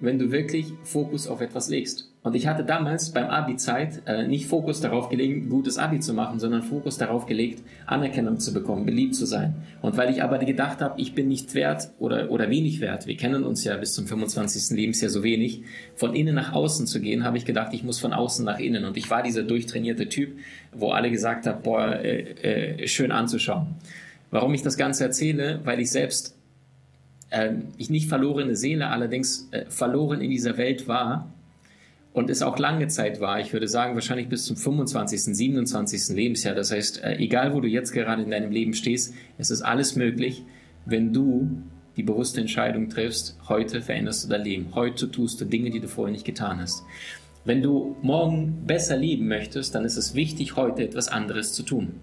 wenn du wirklich Fokus auf etwas legst. Und ich hatte damals beim Abi-Zeit äh, nicht Fokus darauf gelegt, gutes Abi zu machen, sondern Fokus darauf gelegt, Anerkennung zu bekommen, beliebt zu sein. Und weil ich aber gedacht habe, ich bin nicht wert oder, oder wenig wert, wir kennen uns ja bis zum 25. Lebensjahr so wenig, von innen nach außen zu gehen, habe ich gedacht, ich muss von außen nach innen. Und ich war dieser durchtrainierte Typ, wo alle gesagt haben, boah, äh, äh, schön anzuschauen. Warum ich das Ganze erzähle? Weil ich selbst ich nicht verlorene Seele, allerdings äh, verloren in dieser Welt war und es auch lange Zeit war, ich würde sagen wahrscheinlich bis zum 25., 27. Lebensjahr. Das heißt, äh, egal wo du jetzt gerade in deinem Leben stehst, es ist alles möglich, wenn du die bewusste Entscheidung triffst, heute veränderst du dein Leben, heute tust du Dinge, die du vorher nicht getan hast. Wenn du morgen besser leben möchtest, dann ist es wichtig, heute etwas anderes zu tun.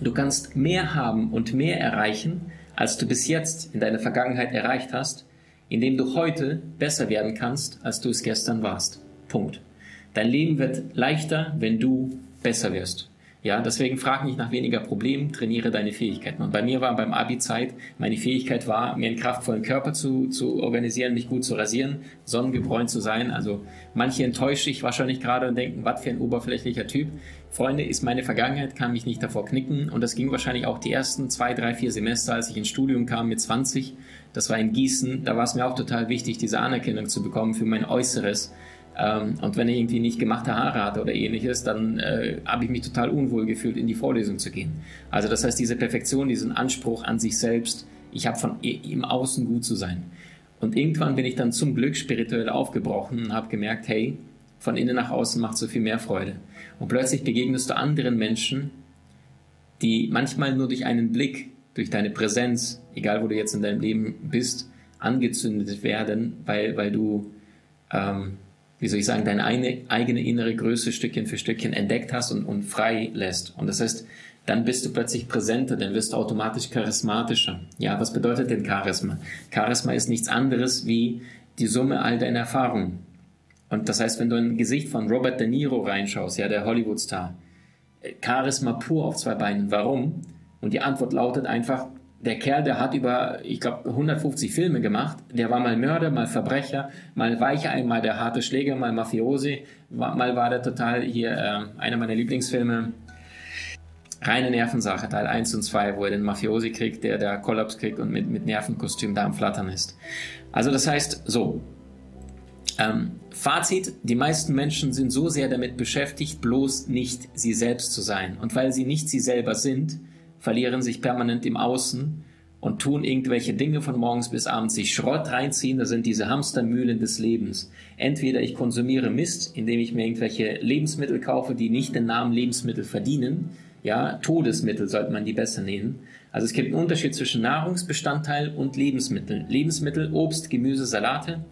Du kannst mehr haben und mehr erreichen, als du bis jetzt in deiner Vergangenheit erreicht hast, indem du heute besser werden kannst, als du es gestern warst. Punkt. Dein Leben wird leichter, wenn du besser wirst. Ja, deswegen frag nicht nach weniger Problemen, trainiere deine Fähigkeiten. Und bei mir war beim Abi-Zeit, meine Fähigkeit war, mir einen kraftvollen Körper zu, zu organisieren, mich gut zu rasieren, sonnengebräunt zu sein. Also manche enttäusche ich wahrscheinlich gerade und denken, was für ein oberflächlicher Typ. Freunde, ist meine Vergangenheit, kann mich nicht davor knicken. Und das ging wahrscheinlich auch die ersten zwei, drei, vier Semester, als ich ins Studium kam mit 20. Das war in Gießen. Da war es mir auch total wichtig, diese Anerkennung zu bekommen für mein Äußeres ähm, und wenn er irgendwie nicht gemachte Haare hatte oder ähnliches, dann äh, habe ich mich total unwohl gefühlt, in die Vorlesung zu gehen. Also das heißt, diese Perfektion, diesen Anspruch an sich selbst, ich habe von im Außen gut zu sein. Und irgendwann bin ich dann zum Glück spirituell aufgebrochen und habe gemerkt, hey, von innen nach außen macht so viel mehr Freude. Und plötzlich begegnest du anderen Menschen, die manchmal nur durch einen Blick, durch deine Präsenz, egal wo du jetzt in deinem Leben bist, angezündet werden, weil, weil du ähm, wie soll ich sagen, deine eine, eigene innere Größe Stückchen für Stückchen entdeckt hast und, und frei lässt. Und das heißt, dann bist du plötzlich präsenter, dann wirst du automatisch charismatischer. Ja, was bedeutet denn Charisma? Charisma ist nichts anderes wie die Summe all deiner Erfahrungen. Und das heißt, wenn du in ein Gesicht von Robert De Niro reinschaust, ja, der Hollywood-Star, äh, Charisma pur auf zwei Beinen. Warum? Und die Antwort lautet einfach, der Kerl, der hat über, ich glaube, 150 Filme gemacht. Der war mal Mörder, mal Verbrecher, mal Weichei, mal der harte Schläger, mal Mafiosi. Mal war der total hier äh, einer meiner Lieblingsfilme. Reine Nervensache, Teil 1 und 2, wo er den Mafiosi kriegt, der der Kollaps kriegt und mit, mit Nervenkostüm da am Flattern ist. Also das heißt, so. Ähm, Fazit, die meisten Menschen sind so sehr damit beschäftigt, bloß nicht sie selbst zu sein. Und weil sie nicht sie selber sind, verlieren sich permanent im Außen und tun irgendwelche Dinge von morgens bis abends, sich Schrott reinziehen, das sind diese Hamstermühlen des Lebens. Entweder ich konsumiere Mist, indem ich mir irgendwelche Lebensmittel kaufe, die nicht den Namen Lebensmittel verdienen, ja, Todesmittel sollte man die besser nennen. Also es gibt einen Unterschied zwischen Nahrungsbestandteil und Lebensmittel. Lebensmittel, Obst, Gemüse, Salate,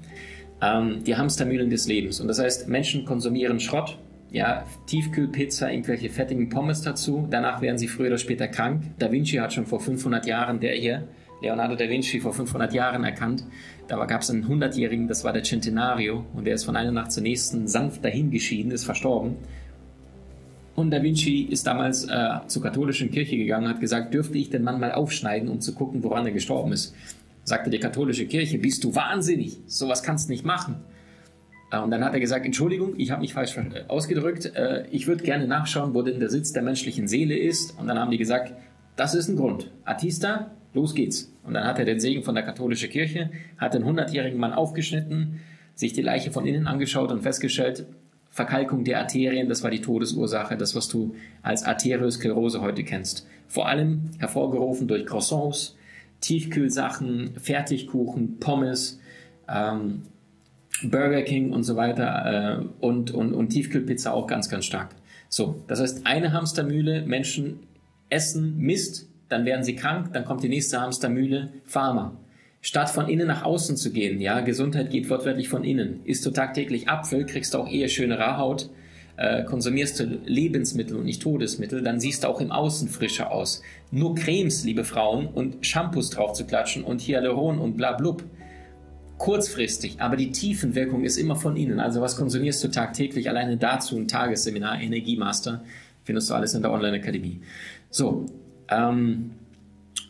ähm, die Hamstermühlen des Lebens. Und das heißt, Menschen konsumieren Schrott, ja, Tiefkühlpizza, irgendwelche fettigen Pommes dazu. Danach werden sie früher oder später krank. Da Vinci hat schon vor 500 Jahren, der hier, Leonardo da Vinci, vor 500 Jahren erkannt. Da gab es einen 100-Jährigen, das war der Centenario, und der ist von einer Nacht zur nächsten sanft dahingeschieden, ist verstorben. Und Da Vinci ist damals äh, zur katholischen Kirche gegangen und hat gesagt, dürfte ich den Mann mal aufschneiden, um zu gucken, woran er gestorben ist. Sagte die katholische Kirche, bist du wahnsinnig, sowas kannst du nicht machen. Äh, und dann hat er gesagt, Entschuldigung, ich habe mich falsch äh, ausgedrückt, äh, ich würde gerne nachschauen, wo denn der Sitz der menschlichen Seele ist. Und dann haben die gesagt, das ist ein Grund. Artista, los geht's. Und dann hat er den Segen von der katholischen Kirche, hat den 100-jährigen Mann aufgeschnitten, sich die Leiche von innen angeschaut und festgestellt, Verkalkung der Arterien, das war die Todesursache, das, was du als Arteriosklerose heute kennst. Vor allem hervorgerufen durch Croissants, Tiefkühlsachen, Fertigkuchen, Pommes, ähm, Burger King und so weiter äh, und, und, und Tiefkühlpizza auch ganz, ganz stark. So, das heißt, eine Hamstermühle, Menschen essen Mist, dann werden sie krank, dann kommt die nächste Hamstermühle, Pharma. Statt von innen nach außen zu gehen, ja, Gesundheit geht wortwörtlich von innen. Isst du tagtäglich Apfel, kriegst du auch eher schönere Haut. äh, konsumierst du Lebensmittel und nicht Todesmittel, dann siehst du auch im Außen frischer aus. Nur Cremes, liebe Frauen, und Shampoos drauf zu klatschen und Hyaluron und bla. Kurzfristig, aber die Tiefenwirkung ist immer von innen. Also was konsumierst du tagtäglich? Alleine dazu ein Tagesseminar, Energiemaster, findest du alles in der Online-Akademie. So, ähm,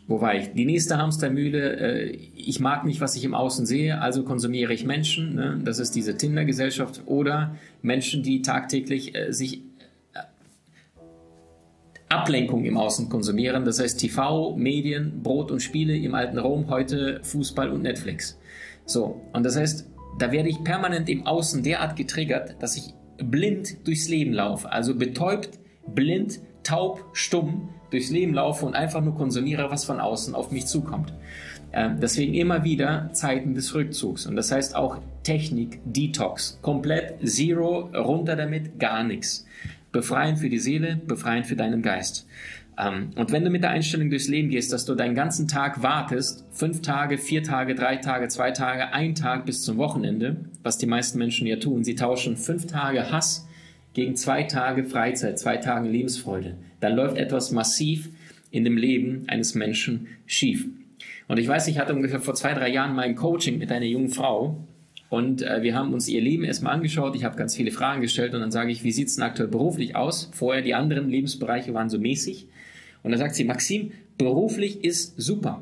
wo war ich? Die nächste Hamstermühle, äh, ich mag nicht, was ich im Außen sehe, also konsumiere ich Menschen. Ne? Das ist diese Tinder-Gesellschaft oder Menschen, die tagtäglich äh, sich äh, Ablenkung im Außen konsumieren. Das heißt TV, Medien, Brot und Spiele im alten Rom, heute Fußball und Netflix. So, und das heißt, da werde ich permanent im Außen derart getriggert, dass ich blind durchs Leben laufe. Also betäubt, blind, taub, stumm durchs Leben laufe und einfach nur konsumiere, was von außen auf mich zukommt. Ähm, deswegen immer wieder Zeiten des Rückzugs. Und das heißt auch Technik, Detox. Komplett Zero, runter damit, gar nichts. Befreien für die Seele, befreien für deinen Geist. Ähm, und wenn du mit der Einstellung durchs Leben gehst, dass du deinen ganzen Tag wartest, fünf Tage, vier Tage, drei Tage, zwei Tage, ein Tag bis zum Wochenende, was die meisten Menschen ja tun, sie tauschen fünf Tage Hass gegen zwei Tage Freizeit, zwei Tage Lebensfreude, dann läuft etwas massiv in dem Leben eines Menschen schief. Und ich weiß, ich hatte ungefähr vor zwei, drei Jahren mal ein Coaching mit einer jungen Frau und äh, wir haben uns ihr Leben erstmal angeschaut. Ich habe ganz viele Fragen gestellt und dann sage ich, wie sieht es denn aktuell beruflich aus? Vorher die anderen Lebensbereiche waren so mäßig. Und dann sagt sie, Maxim, beruflich ist super.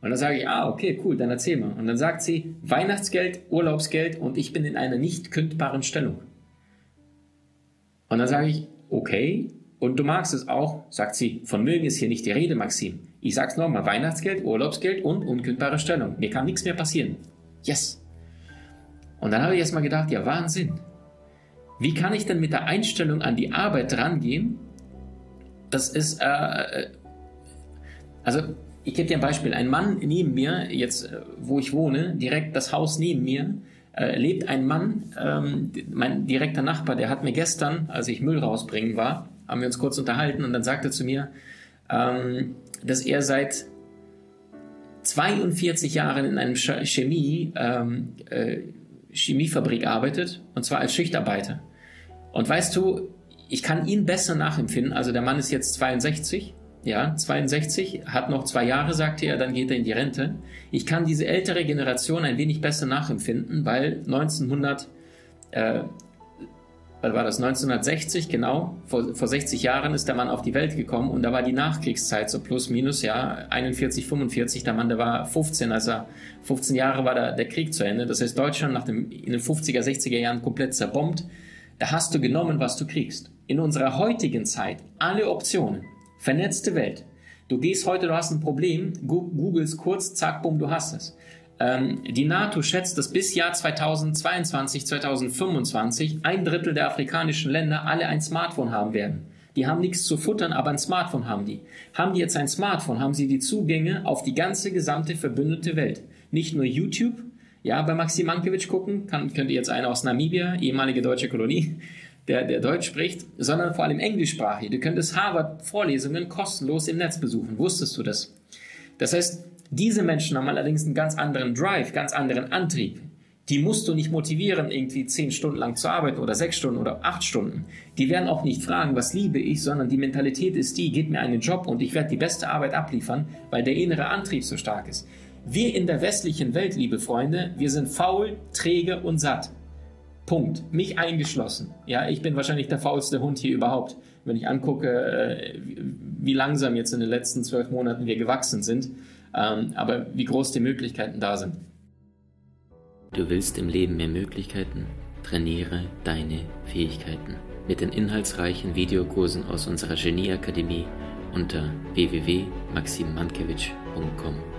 Und dann sage ich, ah, okay, cool, dann erzähl mal. Und dann sagt sie, Weihnachtsgeld, Urlaubsgeld und ich bin in einer nicht kündbaren Stellung. Und dann sage ich, okay, und du magst es auch, sagt sie, von mögen ist hier nicht die Rede, Maxim. Ich sag's nochmal, Weihnachtsgeld, Urlaubsgeld und unkündbare Stellung. Mir kann nichts mehr passieren. Yes. Und dann habe ich erstmal gedacht, ja, Wahnsinn. Wie kann ich denn mit der Einstellung an die Arbeit rangehen? Das ist, äh, äh also ich gebe dir ein Beispiel. Ein Mann neben mir, jetzt äh, wo ich wohne, direkt das Haus neben mir, äh, lebt ein Mann, ähm, mein direkter Nachbar, der hat mir gestern, als ich Müll rausbringen war, haben wir uns kurz unterhalten und dann sagte er zu mir, ähm, dass er seit 42 Jahren in einem Chemie, ähm, äh, Chemiefabrik arbeitet und zwar als Schichtarbeiter. Und weißt du, ich kann ihn besser nachempfinden. Also der Mann ist jetzt 62 ja, 62, hat noch zwei Jahre, sagte er, dann geht er in die Rente. Ich kann diese ältere Generation ein wenig besser nachempfinden, weil 1900, äh, war das, 1960, genau, vor, vor 60 Jahren ist der Mann auf die Welt gekommen und da war die Nachkriegszeit so plus minus, ja, 41, 45, der Mann, der war 15, also 15 Jahre war der, der Krieg zu Ende. Das heißt, Deutschland nach dem, in den 50er, 60er Jahren komplett zerbombt. Da hast du genommen, was du kriegst. In unserer heutigen Zeit alle Optionen Vernetzte Welt. Du gehst heute, du hast ein Problem, googelst kurz, zack, bumm, du hast es. Ähm, die NATO schätzt, dass bis Jahr 2022, 2025 ein Drittel der afrikanischen Länder alle ein Smartphone haben werden. Die haben nichts zu futtern, aber ein Smartphone haben die. Haben die jetzt ein Smartphone, haben sie die Zugänge auf die ganze gesamte verbündete Welt. Nicht nur YouTube, ja, bei Maxim Mankiewicz gucken, kann, könnt ihr jetzt einer aus Namibia, ehemalige deutsche Kolonie, der, der Deutsch spricht, sondern vor allem englischsprachig. Du könntest Harvard-Vorlesungen kostenlos im Netz besuchen. Wusstest du das? Das heißt, diese Menschen haben allerdings einen ganz anderen Drive, ganz anderen Antrieb. Die musst du nicht motivieren, irgendwie zehn Stunden lang zu arbeiten oder sechs Stunden oder acht Stunden. Die werden auch nicht fragen, was liebe ich, sondern die Mentalität ist die, gib mir einen Job und ich werde die beste Arbeit abliefern, weil der innere Antrieb so stark ist. Wir in der westlichen Welt, liebe Freunde, wir sind faul, träge und satt. Punkt. Mich eingeschlossen. Ja, ich bin wahrscheinlich der faulste Hund hier überhaupt. Wenn ich angucke, äh, wie langsam jetzt in den letzten zwölf Monaten wir gewachsen sind, ähm, aber wie groß die Möglichkeiten da sind. Du willst im Leben mehr Möglichkeiten? Trainiere deine Fähigkeiten mit den inhaltsreichen Videokursen aus unserer Genieakademie unter www.maximmankiewicz.com.